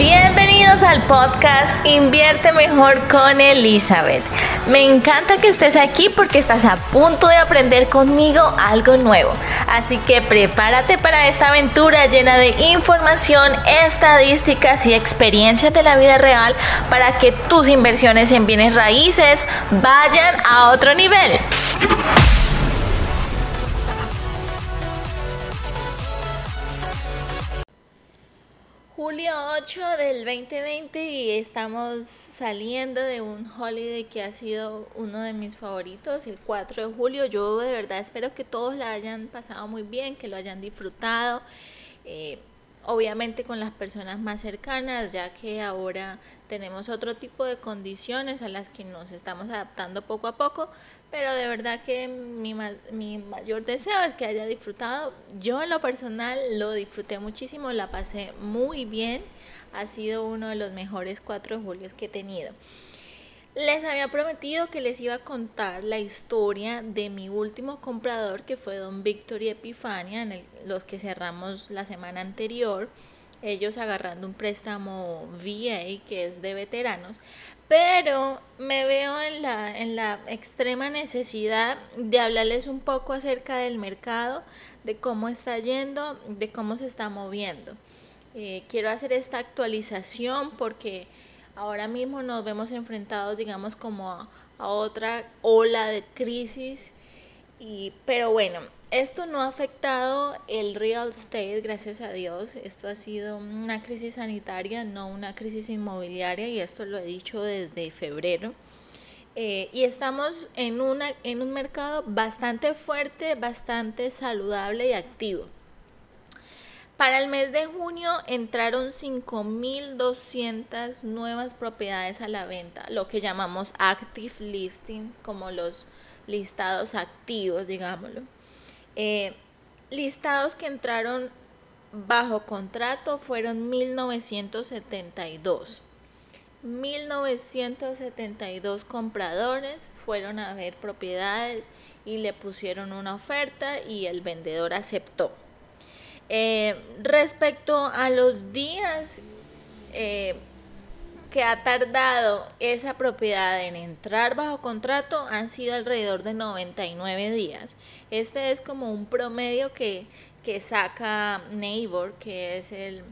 Bienvenidos al podcast Invierte Mejor con Elizabeth. Me encanta que estés aquí porque estás a punto de aprender conmigo algo nuevo. Así que prepárate para esta aventura llena de información, estadísticas y experiencias de la vida real para que tus inversiones en bienes raíces vayan a otro nivel. Julio 8 del 2020 y estamos saliendo de un holiday que ha sido uno de mis favoritos, el 4 de julio. Yo de verdad espero que todos la hayan pasado muy bien, que lo hayan disfrutado. Eh, obviamente con las personas más cercanas, ya que ahora tenemos otro tipo de condiciones a las que nos estamos adaptando poco a poco, pero de verdad que mi, mi mayor deseo es que haya disfrutado. Yo en lo personal lo disfruté muchísimo, la pasé muy bien, ha sido uno de los mejores 4 de julio que he tenido. Les había prometido que les iba a contar la historia de mi último comprador, que fue don Víctor y Epifania, en los que cerramos la semana anterior, ellos agarrando un préstamo VA, que es de veteranos, pero me veo en la, en la extrema necesidad de hablarles un poco acerca del mercado, de cómo está yendo, de cómo se está moviendo. Eh, quiero hacer esta actualización porque ahora mismo nos vemos enfrentados, digamos, como a, otra ola de crisis. Y, pero bueno, esto no ha afectado el real estate, gracias a Dios. Esto ha sido una crisis sanitaria, no una crisis inmobiliaria, y esto lo he dicho desde febrero. Eh, y estamos en, una, en un mercado bastante fuerte, bastante saludable y activo. Para el mes de junio entraron 5.200 nuevas propiedades a la venta, lo que llamamos active listing, como los listados activos, digámoslo. Eh, listados que entraron bajo contrato fueron 1972. 1972 compradores fueron a ver propiedades y le pusieron una oferta y el vendedor aceptó. Eh, respecto a los días eh, que ha tardado esa propiedad en entrar bajo contrato, han sido alrededor de 99 días. Este es como un promedio que, saca Neighbor, que es el,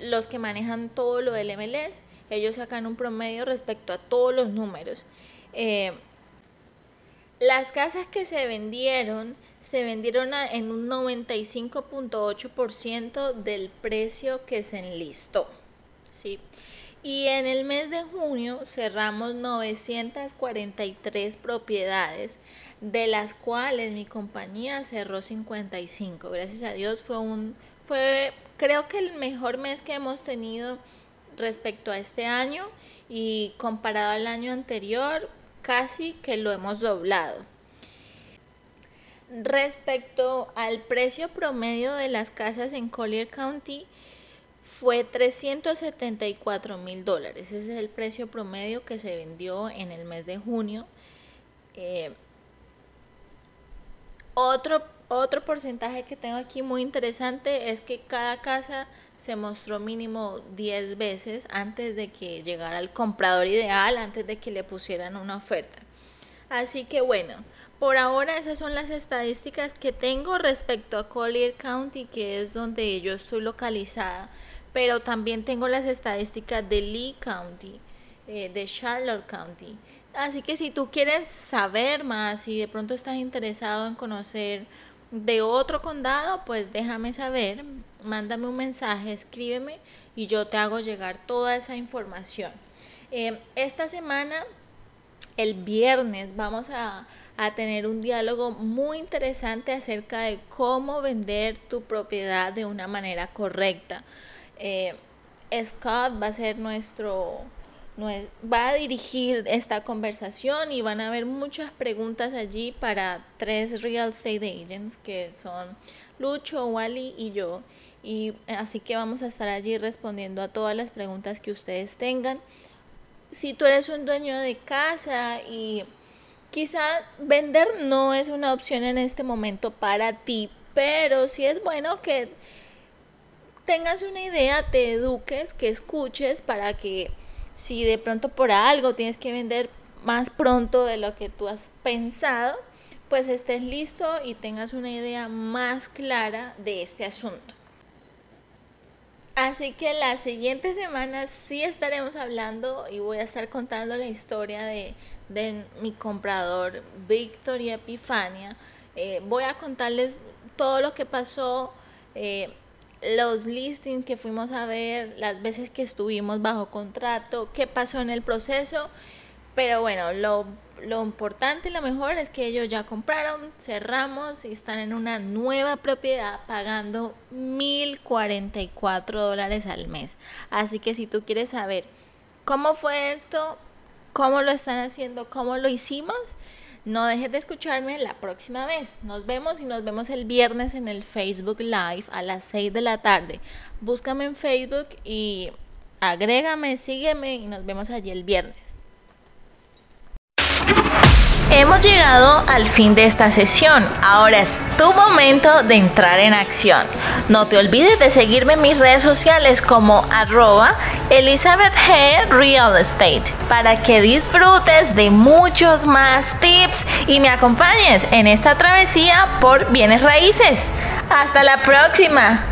los que manejan todo lo del MLS. Ellos sacan un promedio respecto a todos los números. Eh, las casas que se vendieron se vendieron en un 95.8% del precio que se enlistó. ¿sí? Y en el mes de junio cerramos 943 propiedades, de las cuales mi compañía cerró 55. Gracias a Dios fue un fue creo que el mejor mes que hemos tenido respecto a este año y comparado al año anterior casi que lo hemos doblado. Respecto al precio promedio de las casas en Collier County, fue 374 mil dólares. Ese es el precio promedio que se vendió en el mes de junio. Eh, otro, otro porcentaje que tengo aquí muy interesante es que cada casa se mostró mínimo 10 veces antes de que llegara el comprador ideal, antes de que le pusieran una oferta. Así que bueno, por ahora esas son las estadísticas que tengo respecto a Collier County, que es donde yo estoy localizada, pero también tengo las estadísticas de Lee County, eh, de Charlotte County. Así que si tú quieres saber más y de pronto estás interesado en conocer de otro condado, pues déjame saber, mándame un mensaje, escríbeme y yo te hago llegar toda esa información. Eh, esta semana, el viernes, vamos a a tener un diálogo muy interesante acerca de cómo vender tu propiedad de una manera correcta. Eh, Scott va a ser nuestro, va a dirigir esta conversación y van a haber muchas preguntas allí para tres real estate agents que son Lucho, Wally y yo. Y así que vamos a estar allí respondiendo a todas las preguntas que ustedes tengan. Si tú eres un dueño de casa y Quizá vender no es una opción en este momento para ti, pero sí es bueno que tengas una idea, te eduques, que escuches para que si de pronto por algo tienes que vender más pronto de lo que tú has pensado, pues estés listo y tengas una idea más clara de este asunto. Así que la siguiente semana sí estaremos hablando y voy a estar contando la historia de, mi comprador Víctor y Epifania. Eh, voy a contarles todo lo que pasó, eh, los listings que fuimos a ver, las veces que estuvimos bajo contrato, qué pasó en el proceso. Pero bueno, lo lo importante y lo mejor es que ellos ya compraron, cerramos y están en una nueva propiedad pagando 1.044 dólares al mes. Así que si tú quieres saber cómo fue esto, cómo lo están haciendo, cómo lo hicimos, no dejes de escucharme la próxima vez. Nos vemos y nos vemos el viernes en el Facebook Live a las 6 de la tarde. Búscame en Facebook y agrégame, sígueme y nos vemos allí el viernes. Hemos llegado al fin de esta sesión. Ahora es tu momento de entrar en acción. No te olvides de seguirme en mis redes sociales como arroba Elizabeth G. Real Estate para que disfrutes de muchos más tips y me acompañes en esta travesía por bienes raíces. Hasta la próxima.